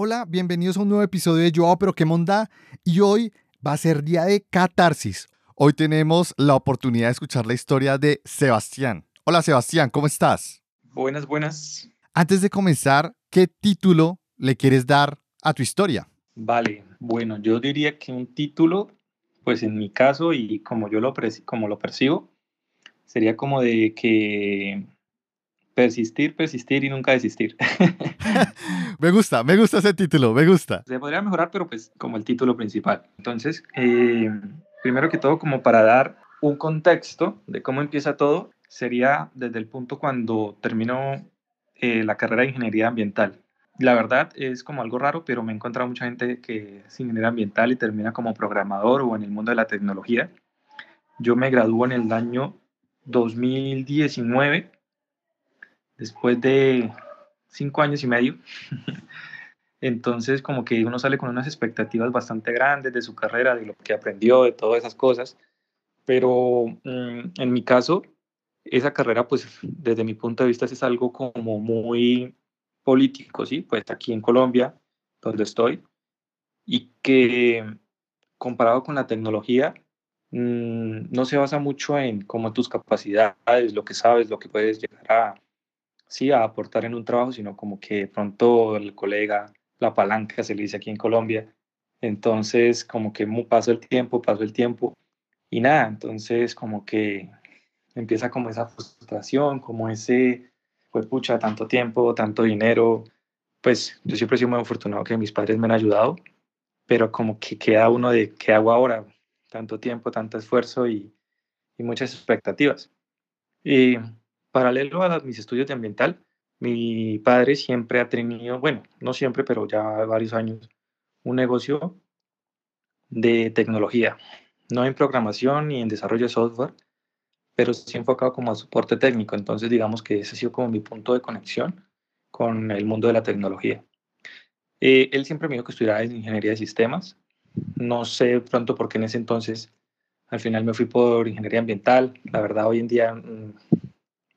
Hola, bienvenidos a un nuevo episodio de Yo, pero qué monda. Y hoy va a ser día de catarsis. Hoy tenemos la oportunidad de escuchar la historia de Sebastián. Hola Sebastián, ¿cómo estás? Buenas, buenas. Antes de comenzar, ¿qué título le quieres dar a tu historia? Vale, bueno, yo diría que un título, pues en mi caso y como yo lo, como lo percibo, sería como de que persistir, persistir y nunca desistir. me gusta, me gusta ese título, me gusta. Se podría mejorar, pero pues como el título principal. Entonces, eh, primero que todo, como para dar un contexto de cómo empieza todo, sería desde el punto cuando termino eh, la carrera de ingeniería ambiental. La verdad es como algo raro, pero me he encontrado mucha gente que es ingeniero ambiental y termina como programador o en el mundo de la tecnología. Yo me gradué en el año 2019, después de cinco años y medio. Entonces, como que uno sale con unas expectativas bastante grandes de su carrera, de lo que aprendió, de todas esas cosas. Pero mm, en mi caso, esa carrera, pues desde mi punto de vista, es algo como muy político, ¿sí? Pues aquí en Colombia, donde estoy, y que comparado con la tecnología, mm, no se basa mucho en como tus capacidades, lo que sabes, lo que puedes llegar a, sí, a aportar en un trabajo, sino como que pronto el colega, la palanca se le dice aquí en Colombia, entonces como que pasó el tiempo, pasó el tiempo, y nada, entonces como que empieza como esa frustración, como ese, pues pucha, tanto tiempo, tanto dinero, pues yo siempre he sido muy afortunado que mis padres me han ayudado, pero como que queda uno de, ¿qué hago ahora? Tanto tiempo, tanto esfuerzo y, y muchas expectativas. Y paralelo a mis estudios de ambiental, mi padre siempre ha tenido, bueno, no siempre, pero ya varios años, un negocio de tecnología, no en programación ni en desarrollo de software, pero sí enfocado como a soporte técnico. Entonces, digamos que ese ha sido como mi punto de conexión con el mundo de la tecnología. Eh, él siempre me dijo que estudiara en ingeniería de sistemas. No sé pronto por qué en ese entonces al final me fui por ingeniería ambiental. La verdad, hoy en día mm,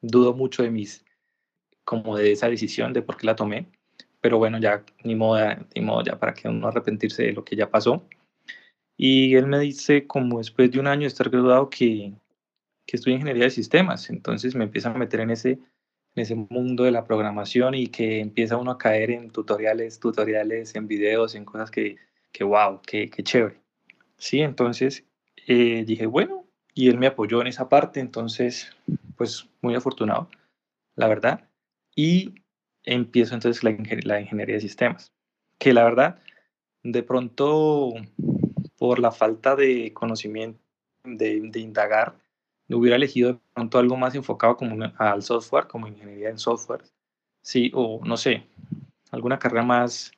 dudo mucho de mis, como de esa decisión, de por qué la tomé. Pero bueno, ya ni modo, ni modo ya para que uno arrepentirse de lo que ya pasó. Y él me dice, como después de un año de estar graduado, que, que estudio ingeniería de sistemas. Entonces me empieza a meter en ese, en ese mundo de la programación y que empieza uno a caer en tutoriales, tutoriales, en videos, en cosas que, que wow, qué que chévere. Sí, entonces eh, dije, bueno, y él me apoyó en esa parte, entonces, pues muy afortunado, la verdad. Y empiezo entonces la, la ingeniería de sistemas, que la verdad, de pronto, por la falta de conocimiento, de, de indagar, hubiera elegido de pronto algo más enfocado como al software, como ingeniería en software, sí, o no sé, alguna carrera más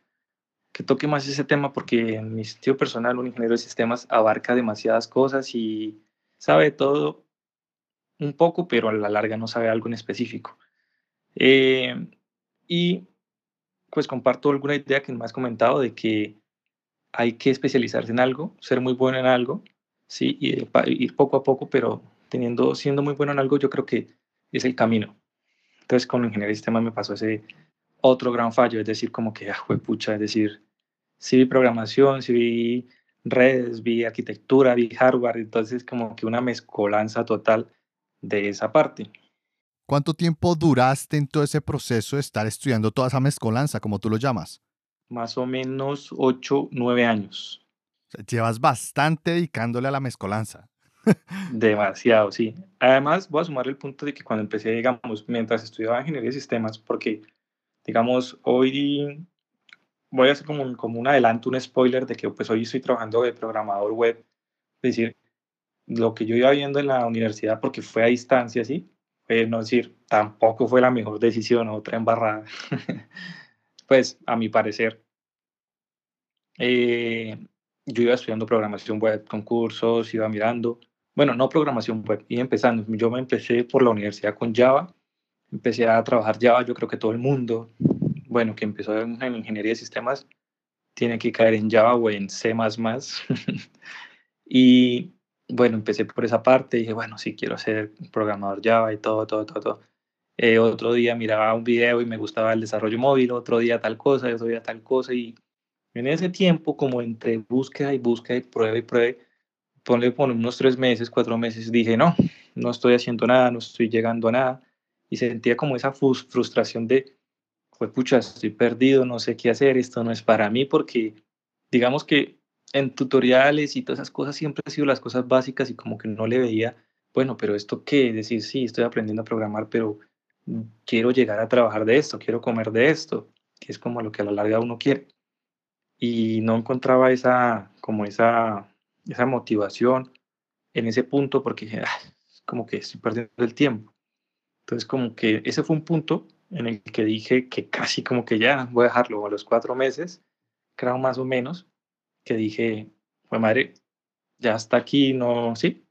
que toque más ese tema porque en mi sentido personal un ingeniero de sistemas abarca demasiadas cosas y sabe todo un poco, pero a la larga no sabe algo en específico. Eh, y pues comparto alguna idea que me has comentado de que hay que especializarse en algo, ser muy bueno en algo, sí, y ir poco a poco, pero teniendo, siendo muy bueno en algo, yo creo que es el camino. Entonces, con ingeniería de sistemas me pasó ese otro gran fallo, es decir, como que, ah, pucha, es decir, sí vi programación, sí vi redes, vi arquitectura, vi hardware, entonces como que una mezcolanza total de esa parte. ¿Cuánto tiempo duraste en todo ese proceso de estar estudiando toda esa mezcolanza, como tú lo llamas? Más o menos 8, 9 años. llevas bastante dedicándole a la mezcolanza. Demasiado, sí. Además, voy a sumar el punto de que cuando empecé, digamos, mientras estudiaba ingeniería de sistemas, porque, digamos, hoy voy a hacer como un, como un adelanto, un spoiler de que pues hoy estoy trabajando de programador web, es decir, lo que yo iba viendo en la universidad, porque fue a distancia, sí, pues no decir, tampoco fue la mejor decisión, otra embarrada, pues a mi parecer. Eh, yo iba estudiando programación web con cursos, iba mirando, bueno, no programación web, y empezando. Yo me empecé por la universidad con Java, empecé a trabajar Java, yo creo que todo el mundo, bueno, que empezó en, ingeniería de sistemas, tiene que caer en Java o en C++. y bueno, empecé por esa parte, dije, bueno, sí, quiero ser programador Java y todo, todo, todo, todo. eh, otro día miraba un video y me gustaba el desarrollo móvil, otro día tal cosa, otro día tal cosa, y en ese tiempo, como entre búsqueda y búsqueda y prueba y prueba, ponle por unos tres meses, cuatro meses, dije, no, no estoy haciendo nada, no estoy llegando a nada, y sentía como esa frustración de, pues pucha, estoy perdido, no sé qué hacer, esto no es para mí, porque digamos que en tutoriales y todas esas cosas siempre han sido las cosas básicas y como que no le veía, bueno, pero esto qué, decir, sí, estoy aprendiendo a programar, pero quiero llegar a trabajar de esto, quiero comer de esto, que es como lo que a la larga uno quiere. Y no encontraba esa, como esa, esa motivación en ese punto porque dije, ah, como que estoy perdiendo el tiempo. Entonces como que ese fue un punto en el que dije que casi como que ya voy a dejarlo a los cuatro meses, creo más o menos, que dije, pues madre, ya está aquí, no, sí,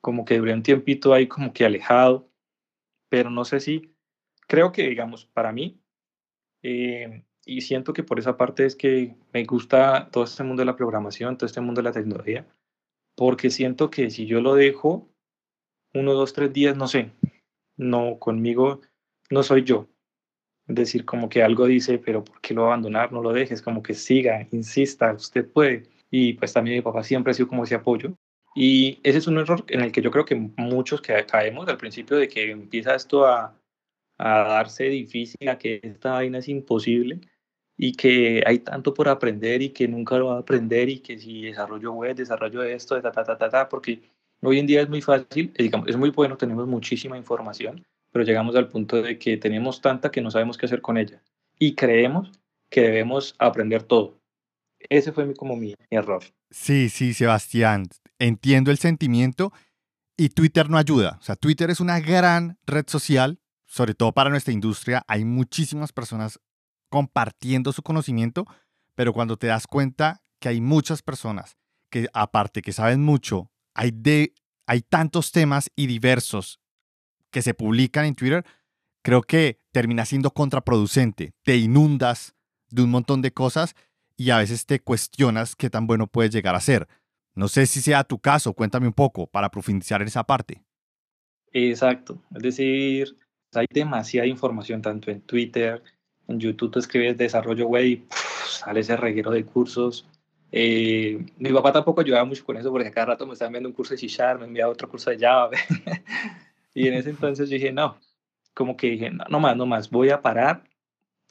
como que duré un tiempito ahí como que alejado, pero no sé si, creo que digamos, para mí, eh, y siento que por esa parte es que me gusta todo este mundo de la programación, todo este mundo de la tecnología, porque siento que si yo lo dejo uno, dos, tres días, no sé, no conmigo, no soy yo. Decir, como que algo dice, pero ¿por qué lo abandonar? No lo dejes, como que siga, insista, usted puede. Y pues también mi papá siempre ha sido como ese apoyo. Y ese es un error en el que yo creo que muchos que caemos al principio de que empieza esto a, a darse difícil, a que esta vaina es imposible y que hay tanto por aprender y que nunca lo va a aprender y que si desarrollo web, desarrollo esto, ta, ta, ta, ta, porque hoy en día es muy fácil, digamos, es muy bueno, tenemos muchísima información, pero llegamos al punto de que tenemos tanta que no sabemos qué hacer con ella y creemos que debemos aprender todo. Ese fue mi, como mi, error. Sí, sí, Sebastián, entiendo el sentimiento y Twitter no ayuda. O sea, Twitter es una gran red social, sobre todo para nuestra industria. Hay muchísimas personas compartiendo su conocimiento, pero cuando te das cuenta que hay muchas personas que aparte que saben mucho, hay, de, hay tantos temas y diversos que se publican en Twitter, creo que termina siendo contraproducente. Te inundas de un montón de cosas y a veces te cuestionas qué tan bueno puedes llegar a ser. No sé si sea tu caso, cuéntame un poco para profundizar en esa parte. Exacto, es decir, hay demasiada información tanto en Twitter, en YouTube tú escribes desarrollo web y sale ese reguero de cursos. Eh, mi papá tampoco ayudaba mucho con eso porque cada rato me estaba enviando un curso de C me enviaba otro curso de Java. y en ese entonces dije, no, como que dije, no, no más, no más, voy a parar,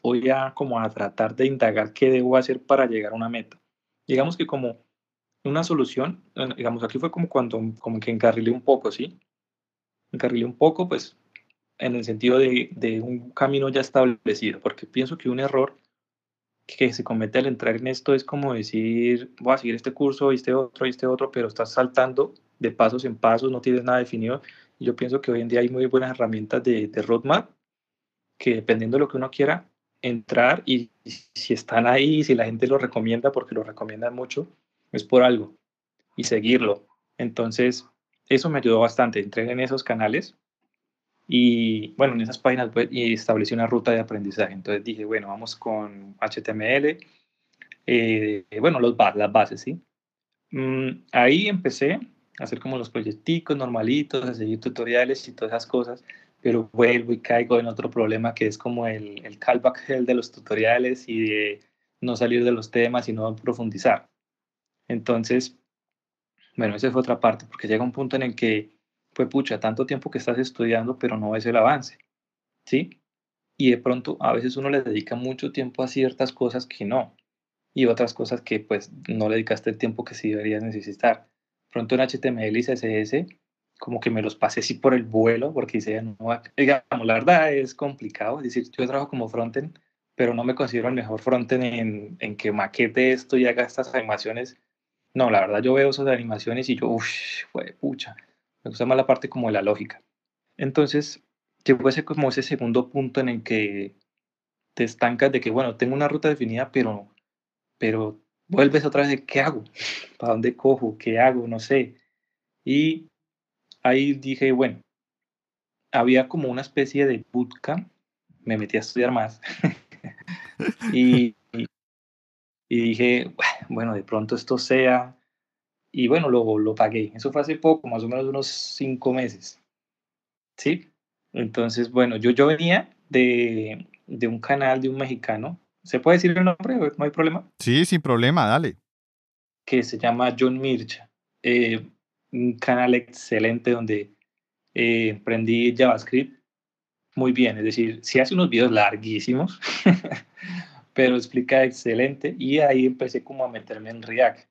voy a como a tratar de indagar qué debo hacer para llegar a una meta. Digamos que como una solución, digamos, aquí fue como cuando como que encarrilé un poco, ¿sí? Encarrilé un poco, pues en el sentido de, de, un camino ya establecido, porque pienso que un error que se comete al entrar en esto es como decir, voy a seguir este curso y este otro y este otro, pero estás saltando de pasos en pasos, no tienes nada definido. Yo pienso que hoy en día hay muy buenas herramientas de, de roadmap que dependiendo de lo que uno quiera entrar y, si están ahí, si la gente lo recomienda, porque lo recomiendan mucho, es por algo y seguirlo. Entonces, eso me ayudó bastante. Entré en esos canales y bueno, en esas páginas web y establecí una ruta de aprendizaje. Entonces dije, bueno, vamos con HTML, eh, bueno, los, las bases, ¿sí? Mm, ahí empecé hacer como los proyecticos normalitos, a seguir tutoriales y todas esas cosas, pero vuelvo y caigo en otro problema que es como el, el callback hell de los tutoriales y de no salir de los temas y no profundizar. Entonces, bueno, esa fue otra parte, porque llega un punto en el que fue pucha, tanto tiempo que estás estudiando, pero no ves el avance, ¿sí? Y de pronto a veces uno le dedica mucho tiempo a ciertas cosas que no, y otras cosas que pues no le dedicaste el tiempo que sí deberías necesitar. Pronto en HTML y CSS, como que me los pasé así por el vuelo, porque dice, no, digamos, la verdad es complicado, es decir, yo trabajo como frontend, pero no me considero el mejor frontend en, en que maquete esto y haga estas animaciones. No, la verdad yo veo esas animaciones y yo, uff, pucha me gusta más la parte como de la lógica. Entonces, llegó ese como ese segundo punto en el que te estancas de que, bueno, tengo una ruta definida, pero, pero vuelves otra vez de, ¿qué hago? ¿Para dónde cojo? ¿Qué hago? No sé. Y ahí dije, bueno, había como una especie de bootcamp, me metí a estudiar más. y, y, dije, bueno, de pronto esto sea y bueno, lo, lo pagué. Eso fue hace poco, más o menos unos cinco meses. ¿Sí? Entonces, bueno, yo, yo venía de, de un canal de un mexicano. ¿Se puede decir el nombre? ¿No hay problema? Sí, sin problema, dale. Que se llama John Mircha. Eh, un canal excelente donde eh, aprendí JavaScript muy bien. Es decir, sí hace unos videos larguísimos, pero explica excelente. Y ahí empecé como a meterme en React.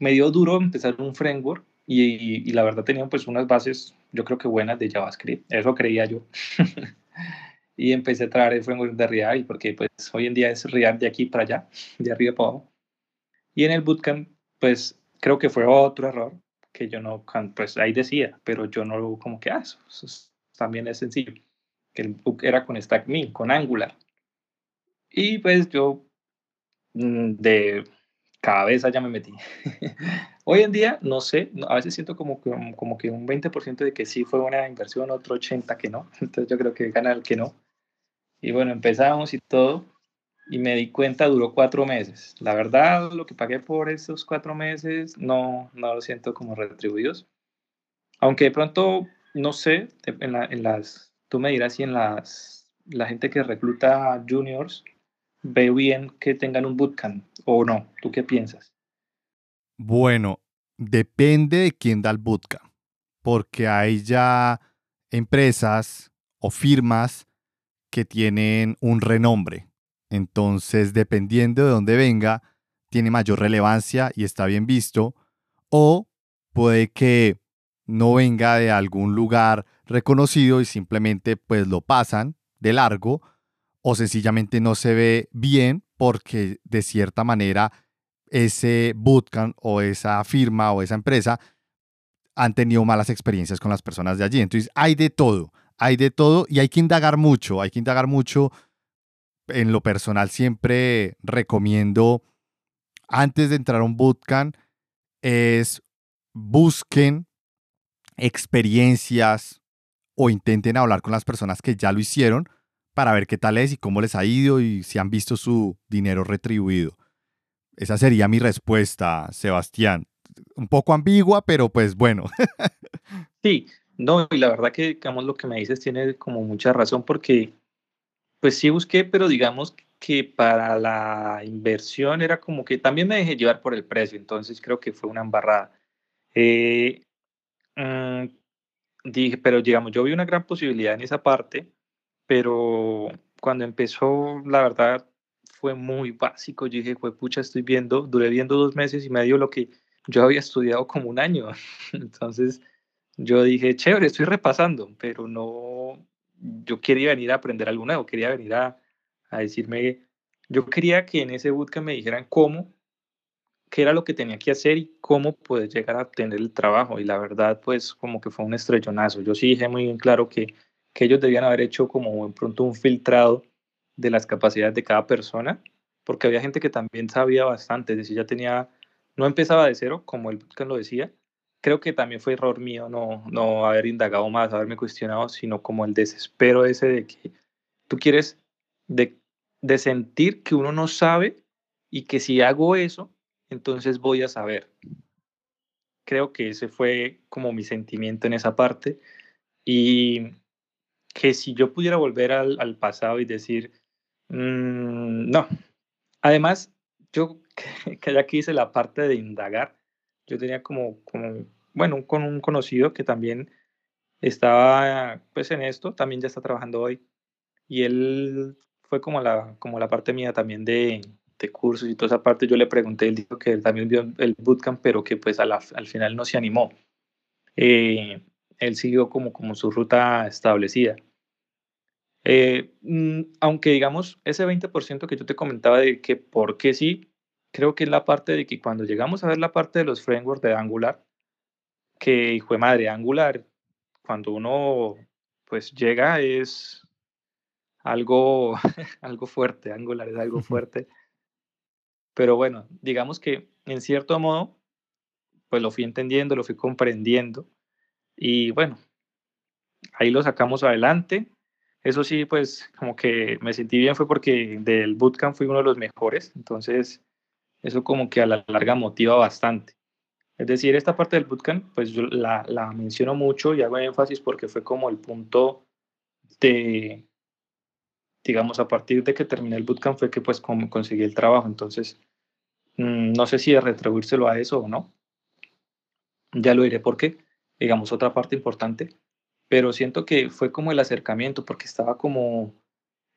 Me dio duro empezar un framework y, y, la verdad tenía pues unas bases, yo creo que buenas de JavaScript. Eso creía yo. y empecé a traer el framework de React porque pues hoy en día es React de aquí para allá, de arriba para abajo. Y en el bootcamp, pues creo que fue otro error que yo no, pues ahí decía, pero yo no lo como que, ah, eso, también es sencillo, que el book era con StackMe, con Angular. Y pues yo mm, de cabeza ya me metí. Hoy en día, no sé, a veces siento como que, como que un 20% de que sí fue una inversión, otro 80% que no. Entonces yo creo que gana el que no. Y bueno, empezamos y todo y me di cuenta, duró cuatro meses. La verdad, lo que pagué por esos cuatro meses no, no lo siento como retribuidos. Aunque de pronto, no sé, en, en las, tú me dirás si en las, la gente que recluta juniors ve bien que tengan un bootcamp o no. ¿Tú qué piensas? Bueno, depende de quién da el bootcamp, porque hay ya empresas o firmas que tienen un renombre entonces, dependiendo de dónde venga, tiene mayor relevancia y está bien visto. O puede que no venga de algún lugar reconocido y simplemente pues lo pasan de largo o sencillamente no se ve bien porque de cierta manera ese bootcamp o esa firma o esa empresa han tenido malas experiencias con las personas de allí. Entonces hay de todo, hay de todo y hay que indagar mucho, hay que indagar mucho en lo personal siempre recomiendo antes de entrar a un bootcamp es busquen experiencias o intenten hablar con las personas que ya lo hicieron para ver qué tal es y cómo les ha ido y si han visto su dinero retribuido. Esa sería mi respuesta, Sebastián. Un poco ambigua, pero pues bueno. sí, no, y la verdad que digamos lo que me dices tiene como mucha razón porque pues sí busqué, pero digamos que para la inversión era como que también me dejé llevar por el precio, entonces creo que fue una embarrada. Eh, mm, dije, pero digamos, yo vi una gran posibilidad en esa parte, pero cuando empezó, la verdad, fue muy básico. Yo dije, pues pucha, estoy viendo, duré viendo dos meses y medio lo que yo había estudiado como un año. Entonces, yo dije, chévere, estoy repasando, pero no, yo quería venir a aprender algo nuevo, quería venir a, a decirme, yo quería que en ese bootcamp me dijeran cómo, qué era lo que tenía que hacer y cómo poder llegar a obtener el trabajo. Y la verdad, pues como que fue un estrellonazo. Yo sí dije muy bien claro que, que ellos debían haber hecho como en pronto un filtrado de las capacidades de cada persona, porque había gente que también sabía bastante, es decir, ya tenía, no empezaba de cero, como el bootcamp lo decía, creo que también fue error mío no, no haber indagado más, haberme cuestionado, sino como el desespero ese de que tú quieres, de, de sentir que uno no sabe y que si hago eso, entonces voy a saber. Creo que ese fue como mi sentimiento en esa parte y que si yo pudiera volver al, al pasado y decir, mmm, no, además, yo que ya que hice la parte de indagar, yo tenía como, como bueno, con un conocido que también estaba pues en esto, también ya está trabajando hoy. Y él fue como la, como la parte mía también de, de cursos y toda esa parte. Yo le pregunté, él dijo que él también vio el bootcamp, pero que pues al final no se animó. Eh, él siguió como, como su ruta establecida. Eh, mm, aunque digamos, ese 20% que yo te comentaba de que por qué sí, creo que es la parte de que cuando llegamos a ver la parte de los frameworks de Angular, que hijo de madre, Angular, cuando uno pues llega es algo, algo fuerte, Angular es algo fuerte. Pero bueno, digamos que en cierto modo, pues lo fui entendiendo, lo fui comprendiendo y bueno, ahí lo sacamos adelante. Eso sí, pues como que me sentí bien fue porque del bootcamp fui uno de los mejores, entonces eso como que a la larga motiva bastante. Es decir, esta parte del bootcamp, pues yo la, la menciono mucho y hago énfasis porque fue como el punto de, digamos, a partir de que terminé el bootcamp fue que pues como conseguí el trabajo. Entonces, mm, no sé si retribuírselo a eso o no. Ya lo diré porque, digamos, otra parte importante. Pero siento que fue como el acercamiento, porque estaba como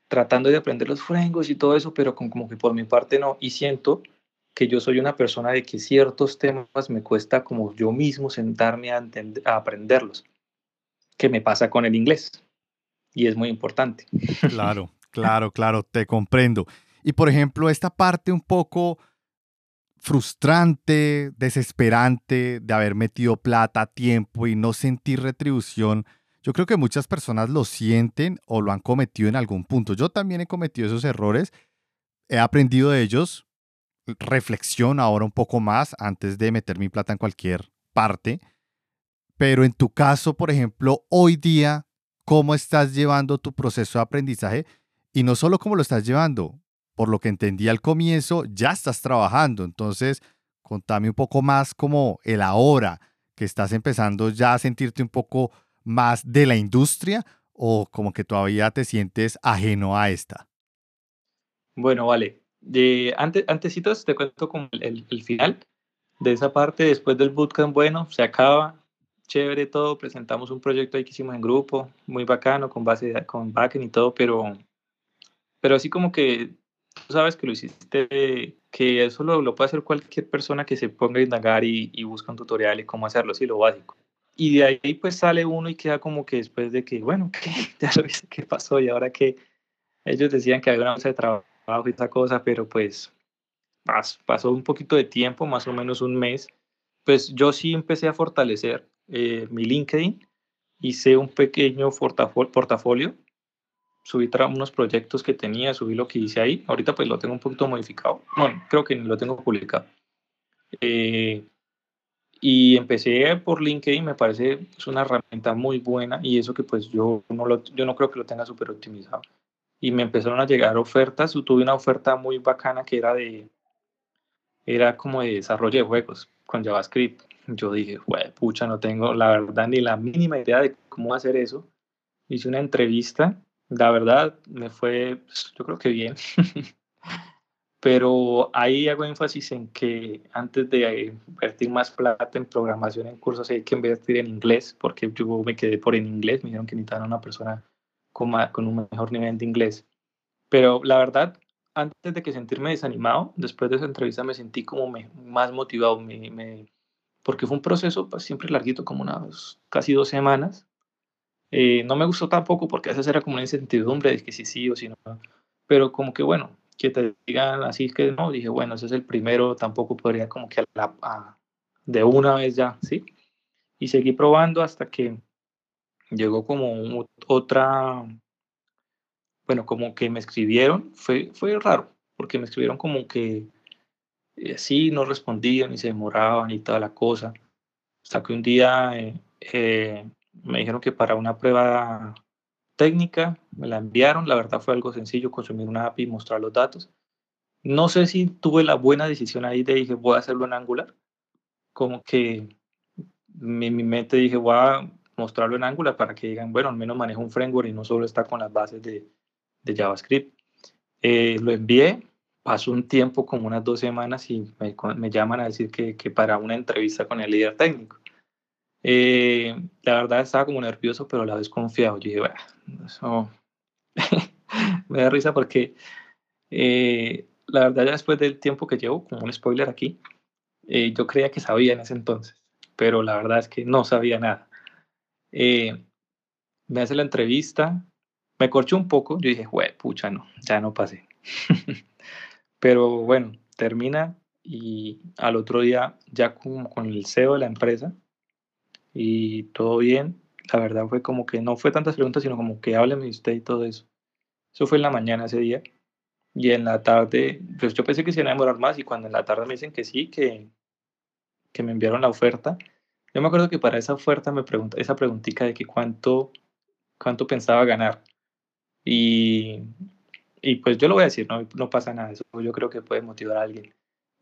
tratando de aprender los frengos y todo eso, pero como que por mi parte no. Y siento que yo soy una persona de que ciertos temas me cuesta como yo mismo sentarme a, a aprenderlos, que me pasa con el inglés. Y es muy importante. Claro, claro, claro, te comprendo. Y por ejemplo, esta parte un poco frustrante, desesperante de haber metido plata, tiempo y no sentir retribución, yo creo que muchas personas lo sienten o lo han cometido en algún punto. Yo también he cometido esos errores, he aprendido de ellos, reflexión ahora un poco más antes de meter mi plata en cualquier parte. Pero en tu caso, por ejemplo, hoy día, ¿cómo estás llevando tu proceso de aprendizaje? Y no solo cómo lo estás llevando, por lo que entendí al comienzo, ya estás trabajando. Entonces, contame un poco más como el ahora que estás empezando ya a sentirte un poco más de la industria o como que todavía te sientes ajeno a esta. Bueno, vale. De, antes, antesitos te cuento como el, final de esa parte, después del bootcamp, bueno, se acaba, chévere todo, presentamos un proyecto ahí que hicimos en grupo, muy bacano, con base, con backend y todo, pero, pero así como que tú sabes que lo hiciste, que eso lo, lo puede hacer cualquier persona que se ponga a indagar y, y busca un tutorial y cómo hacerlo, sí, lo básico. Y de ahí pues sale uno y queda como que después de que, bueno, ¿qué? ya lo viste qué pasó y ahora que ellos decían que había una base de trabajo y esa cosa, pero pues pasó un poquito de tiempo, más o menos un mes, pues yo sí empecé a fortalecer eh, mi LinkedIn, hice un pequeño portafolio subí unos proyectos que tenía, subí lo que hice ahí. Ahorita pues lo tengo un poquito modificado. Bueno, creo que lo tengo publicado. Eh, y empecé por LinkedIn, me parece es una herramienta muy buena y eso que pues yo no, lo, yo no creo que lo tenga súper optimizado. Y me empezaron a llegar ofertas, tuve una oferta muy bacana que era de, era como de desarrollo de juegos con JavaScript. Yo dije, pucha, no tengo la verdad ni la mínima idea de cómo hacer eso. Hice una entrevista la verdad, me fue, pues, yo creo que bien. Pero ahí hago énfasis en que antes de invertir más plata en programación en cursos hay que invertir en inglés, porque yo me quedé por en inglés, me dijeron que necesitaban una persona con, con un mejor nivel de inglés. Pero la verdad, antes de que sentirme desanimado, después de esa entrevista me sentí como más motivado, me, me, porque fue un proceso pues, siempre larguito, como unas casi dos semanas, eh, no me gustó tampoco porque a veces era como una incertidumbre de que sí sí o si no. Pero como que bueno, que te digan así que no, dije, bueno, ese es el primero, tampoco podría como que a de una vez ya, ¿sí? Y seguí probando hasta que llegó como otra, bueno, como que me escribieron, fue, fue raro, porque me escribieron como que eh, sí, no respondían y se demoraban y toda la cosa. Hasta que un día eh, eh me dijeron que para una prueba técnica me la enviaron. La verdad fue algo sencillo, consumir una API y mostrar los datos. No sé si tuve la buena decisión ahí de dije, voy a hacerlo en Angular. Como que mi, mi mente dije, voy a mostrarlo en Angular para que digan, bueno, al menos manejo un framework y no solo está con las bases de, de JavaScript. Eh, lo envié, pasó un tiempo, como unas dos semanas, y me, me llaman a decir que, que, para una entrevista con el líder técnico. Eh, la verdad estaba como nervioso, pero a la vez confiado. Yo dije, bueno, eso me da risa porque eh, la verdad ya después del tiempo que llevo, como un spoiler aquí, eh, yo creía que sabía en ese entonces, pero la verdad es que no sabía nada. Me hace la entrevista, me corché un poco, yo dije, güey, pucha, no, ya no pasé. pero bueno, termina y al otro día ya como con el CEO de la empresa, y todo bien. La verdad fue como que no fue tantas preguntas, sino como que hábleme usted y todo eso. Eso fue en la mañana ese día. Y en la tarde, pues yo pensé que se iban a demorar más y cuando en la tarde me dicen que sí, que, que me enviaron la oferta. Yo me acuerdo que para esa oferta me pregunta, esa preguntita de que cuánto, cuánto pensaba ganar. Y, y pues yo lo voy a decir, no, no pasa nada, eso yo creo que puede motivar a alguien.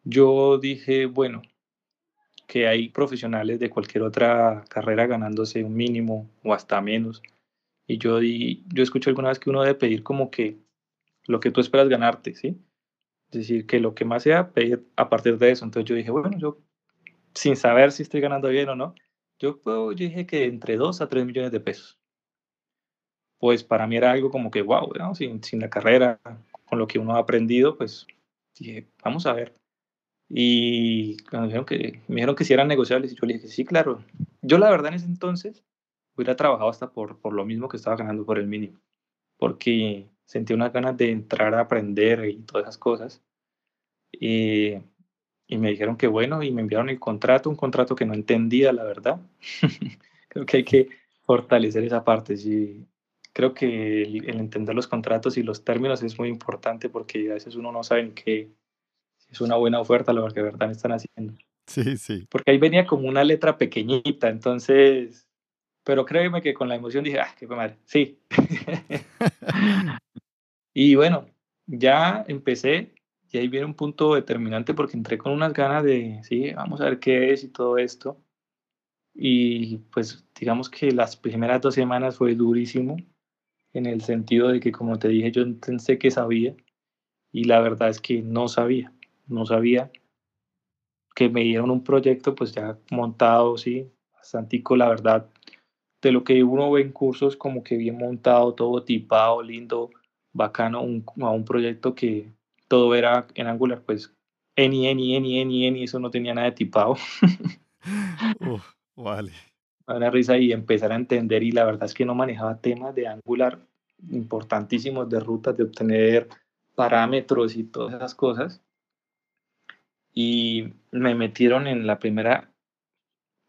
Yo dije, bueno, que hay profesionales de cualquier otra carrera ganándose un mínimo o hasta menos. Y yo, di, yo escuché alguna vez que uno debe pedir como que lo que tú esperas ganarte, ¿sí? Es decir, que lo que más sea, pedir a partir de eso. Entonces yo dije, bueno, yo sin saber si estoy ganando bien o no, yo, yo dije que entre 2 a 3 millones de pesos. Pues para mí era algo como que, wow, ¿no? sin, sin la carrera, con lo que uno ha aprendido, pues dije, vamos a ver. Y me dijeron que, me dijeron que si eran negociables, yo le dije, sí, claro. Yo la verdad en ese entonces hubiera trabajado hasta por, por lo mismo que estaba ganando por el mínimo, porque sentí unas ganas de entrar a aprender y todas esas cosas. Y, y me dijeron que bueno, y me enviaron el contrato, un contrato que no entendía, la verdad. creo que hay que fortalecer esa parte. Sí, creo que el, el, entender los contratos y los términos es muy importante porque a veces uno no sabe en qué, es una buena oferta lo que de verdad están haciendo. Sí, sí. Porque ahí venía como una letra pequeñita, entonces, pero créeme que con la emoción dije, ah, qué madre, sí. y bueno, ya empecé y ahí viene un punto determinante porque entré con unas ganas de, sí, vamos a ver qué es y todo esto. Y pues digamos que las primeras dos semanas fue durísimo en el sentido de que, como te dije, yo pensé que sabía y la verdad es que no sabía no sabía que me dieron un proyecto pues ya montado, sí, bastante la verdad, de lo que uno ve en cursos como que bien montado, todo tipado, lindo, bacano, un, a un proyecto que todo era en Angular, pues any, any, any, any, any, eso no tenía nada de tipado. Uf, vale. Una risa y empezar a entender y la verdad es que no manejaba temas de Angular importantísimos de rutas, de obtener parámetros y todas esas cosas y me metieron en la primera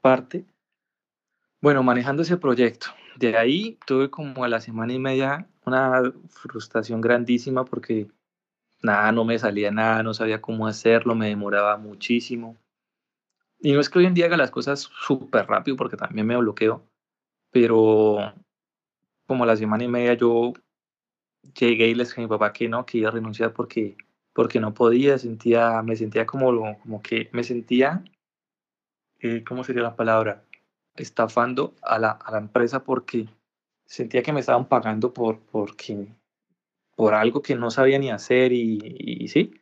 parte, bueno, manejando ese proyecto. De ahí tuve como a la semana y media una frustración grandísima porque nada, no me salía nada, no sabía cómo hacerlo, me demoraba muchísimo. Y no es que hoy en día haga las cosas súper rápido porque también me bloqueo, pero como a la semana y media yo llegué y les dije a mi papá que no, que iba a renunciar porque porque no podía, sentía, me sentía como, como que me sentía, eh, ¿cómo sería la palabra? Estafando a la, a la empresa porque sentía que me estaban pagando por, porque, por algo que no sabía ni hacer y, y, sí.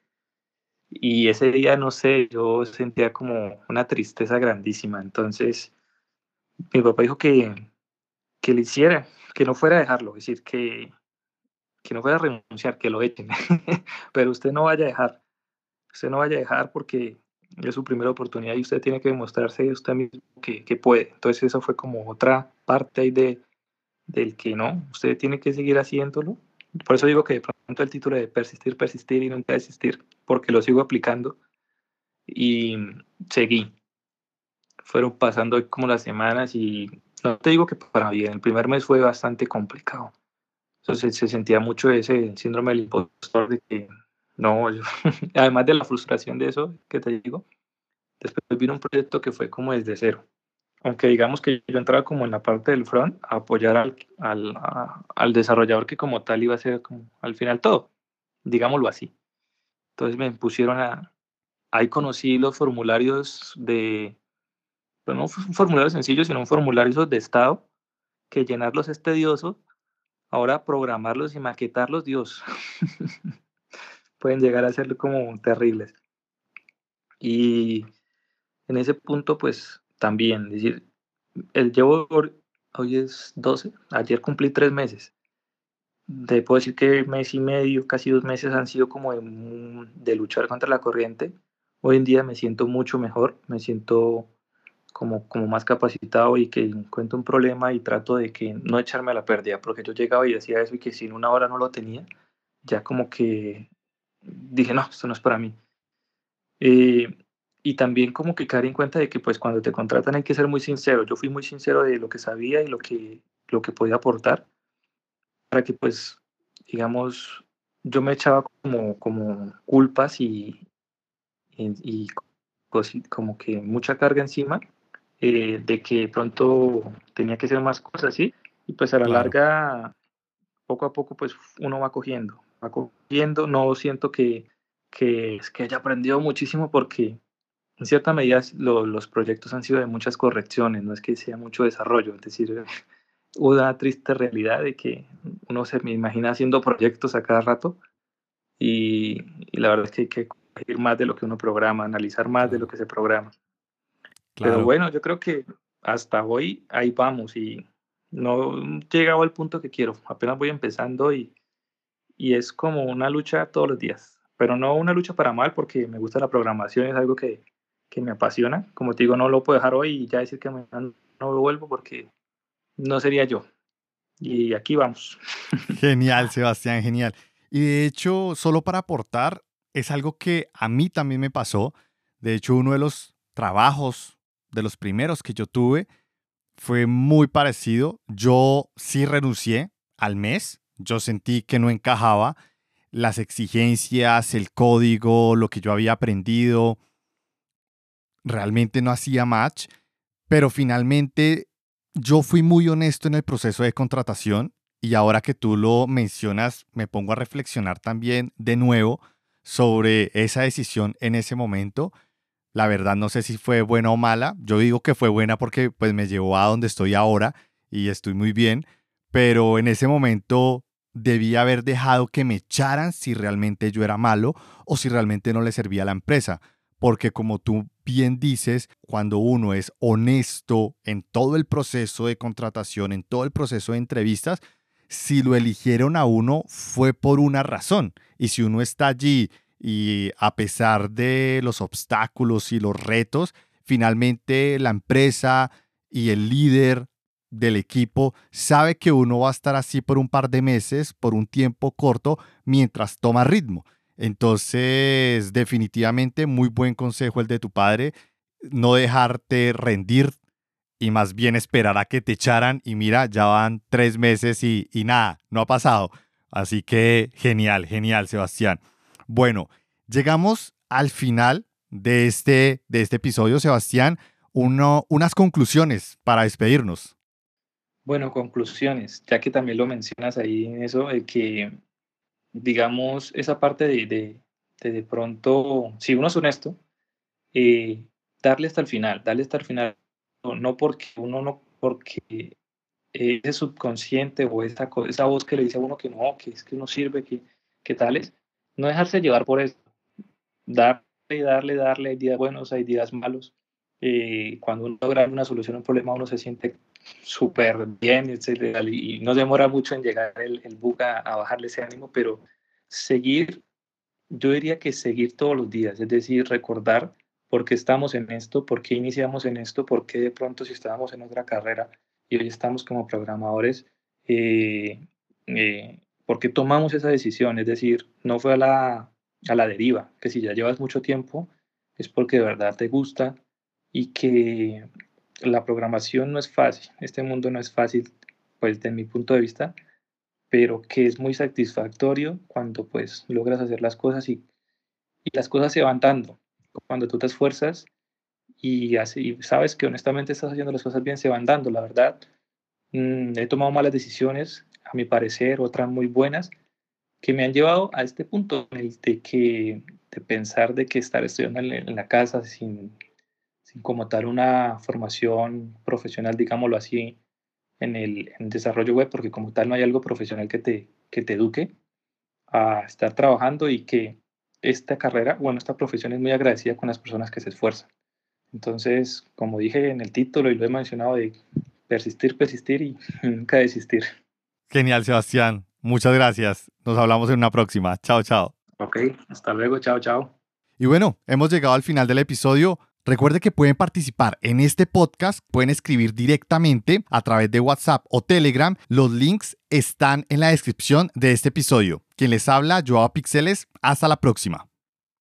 Y ese día, no sé, yo sentía como una tristeza grandísima. Entonces, mi papá dijo que, que le hiciera, que no fuera a dejarlo, es decir, que, que no pueda renunciar, que lo echen, pero usted no vaya a dejar, usted no vaya a dejar porque es su primera oportunidad y usted tiene que demostrarse usted mismo que, que puede. Entonces eso fue como otra parte ahí de, del que no, usted tiene que seguir haciéndolo. Por eso digo que de pronto el título de persistir, persistir y nunca desistir, porque lo sigo aplicando y seguí. Fueron pasando como las semanas y no te digo que para bien, el primer mes fue bastante complicado entonces se sentía mucho ese síndrome del impostor de que no, además de la frustración de eso que te digo, después vino un proyecto que fue como desde cero. Aunque digamos que yo entraba como en la parte del front a apoyar al, al, al desarrollador que como tal iba a ser como al final todo, digámoslo así. Entonces me pusieron a, ahí conocí los formularios de, pues no un formulario sencillo, sino un formulario de estado, que llenarlos es tedioso, Ahora programarlos y maquetarlos, Dios, pueden llegar a ser como terribles. Y en ese punto, pues también, decir, el llevo, hoy es 12, ayer cumplí tres meses. Te puedo decir que mes y medio, casi dos meses han sido como de, de luchar contra la corriente. Hoy en día me siento mucho mejor, me siento como, como más capacitado y que encuentro un problema y trato de que no echarme a la pérdida, porque yo llegaba y decía eso y que si en una hora no lo tenía, ya como que dije, no, esto no es para mí. Eh, y también como que caer en cuenta de que pues cuando te contratan hay que ser muy sincero. Yo fui muy sincero de lo que sabía y lo que, lo que podía aportar para que pues, digamos, yo me echaba como, como culpas y, y, y como que mucha carga encima eh, de que pronto tenía que hacer más cosas, ¿sí? Y pues a la larga, poco a poco, pues uno va cogiendo, va cogiendo, no siento que, que, es que haya aprendido muchísimo porque en cierta medida los proyectos han sido de muchas correcciones, no es que sea mucho desarrollo, es decir, una triste realidad de que uno se me imagina haciendo proyectos a cada rato y, la verdad es que hay que ir más de lo que uno programa, analizar más de lo que se programa. Pero bueno, yo creo que hasta hoy ahí vamos y no he llegado al punto que quiero, apenas voy empezando y, y es como una lucha todos los días, pero no una lucha para mal porque me gusta la programación, es algo que, que me apasiona. Como te digo, no lo puedo dejar hoy y ya decir que mañana no vuelvo porque no sería yo. Y aquí vamos. Genial, Sebastián, genial. Y de hecho, solo para aportar, es algo que a mí también me pasó. De hecho, uno de los trabajos, de los primeros que yo tuve, fue muy parecido. Yo sí renuncié al mes. Yo sentí que no encajaba las exigencias, el código, lo que yo había aprendido. Realmente no hacía match. Pero finalmente yo fui muy honesto en el proceso de contratación y ahora que tú lo mencionas, me pongo a reflexionar también de nuevo sobre esa decisión en ese momento. La verdad no sé si fue buena o mala. Yo digo que fue buena porque pues me llevó a donde estoy ahora y estoy muy bien, pero en ese momento debía haber dejado que me echaran si realmente yo era malo o si realmente no le servía a la empresa porque como tú bien dices, cuando uno es honesto en todo el proceso de contratación, en todo el proceso de entrevistas, si lo eligieron a uno fue por una razón. Y si uno está allí y a pesar de los obstáculos y los retos, finalmente la empresa y el líder del equipo sabe que uno va a estar así por un par de meses, por un tiempo corto, mientras toma ritmo. Entonces, definitivamente, muy buen consejo el de tu padre, no dejarte rendir y más bien esperar a que te echaran y mira, ya van tres meses y, nada, no ha pasado. Así que genial, genial, Sebastián. Bueno, llegamos al final de este, de este episodio, Sebastián. Unas conclusiones para despedirnos. Bueno, conclusiones, ya que también lo mencionas ahí en eso, de que digamos, esa parte de, de, de, pronto, si uno es honesto, eh, darle hasta el final, darle hasta el final, no, porque uno no, porque ese subconsciente o esa, esa voz que le dice a uno que no, que es que no sirve, que, que tales, no dejarse llevar por eso, darle, darle, darle, hay días buenos, hay días malos. Eh, cuando uno logra una solución a un problema, uno se siente súper bien y no demora mucho en llegar el, el bug a, bajarle ese ánimo, pero seguir, yo diría que seguir todos los días, es decir, recordar por qué estamos en esto, por qué iniciamos en esto, por qué de pronto si estábamos en otra carrera y hoy estamos como programadores, eh, eh, tomamos esa decisión, es decir, no fue a la, a la deriva, que si ya llevas mucho tiempo es porque de verdad te gusta y que la programación no es fácil, este mundo no es fácil, pues desde mi punto de vista, pero que es muy satisfactorio cuando pues logras hacer las cosas y, y las cosas se van dando. Cuando tú te esfuerzas y así sabes que honestamente estás haciendo las cosas bien, se van dando, la verdad. Mm, he tomado malas decisiones, a mi parecer, otras muy buenas, que me han llevado a este punto de que de pensar de que estar estudiando en la casa sin sin como tal una formación profesional, digámoslo así, en el, desarrollo web, porque como tal no hay algo profesional que te, que te eduque a estar trabajando y que esta carrera, bueno, esta profesión es muy agradecida con las personas que se esfuerzan. Entonces, como dije en el título y lo he mencionado, de persistir, persistir y nunca desistir. Genial, Sebastián. Muchas gracias. Nos hablamos en una próxima. Chao, chao. Ok, hasta luego. Chao, chao. Y bueno, hemos llegado al final del episodio. Recuerde que pueden participar en este podcast, pueden escribir directamente a través de WhatsApp o Telegram. Los links están en la descripción de este episodio. Quien les habla, Joao Pixeles. Hasta la próxima.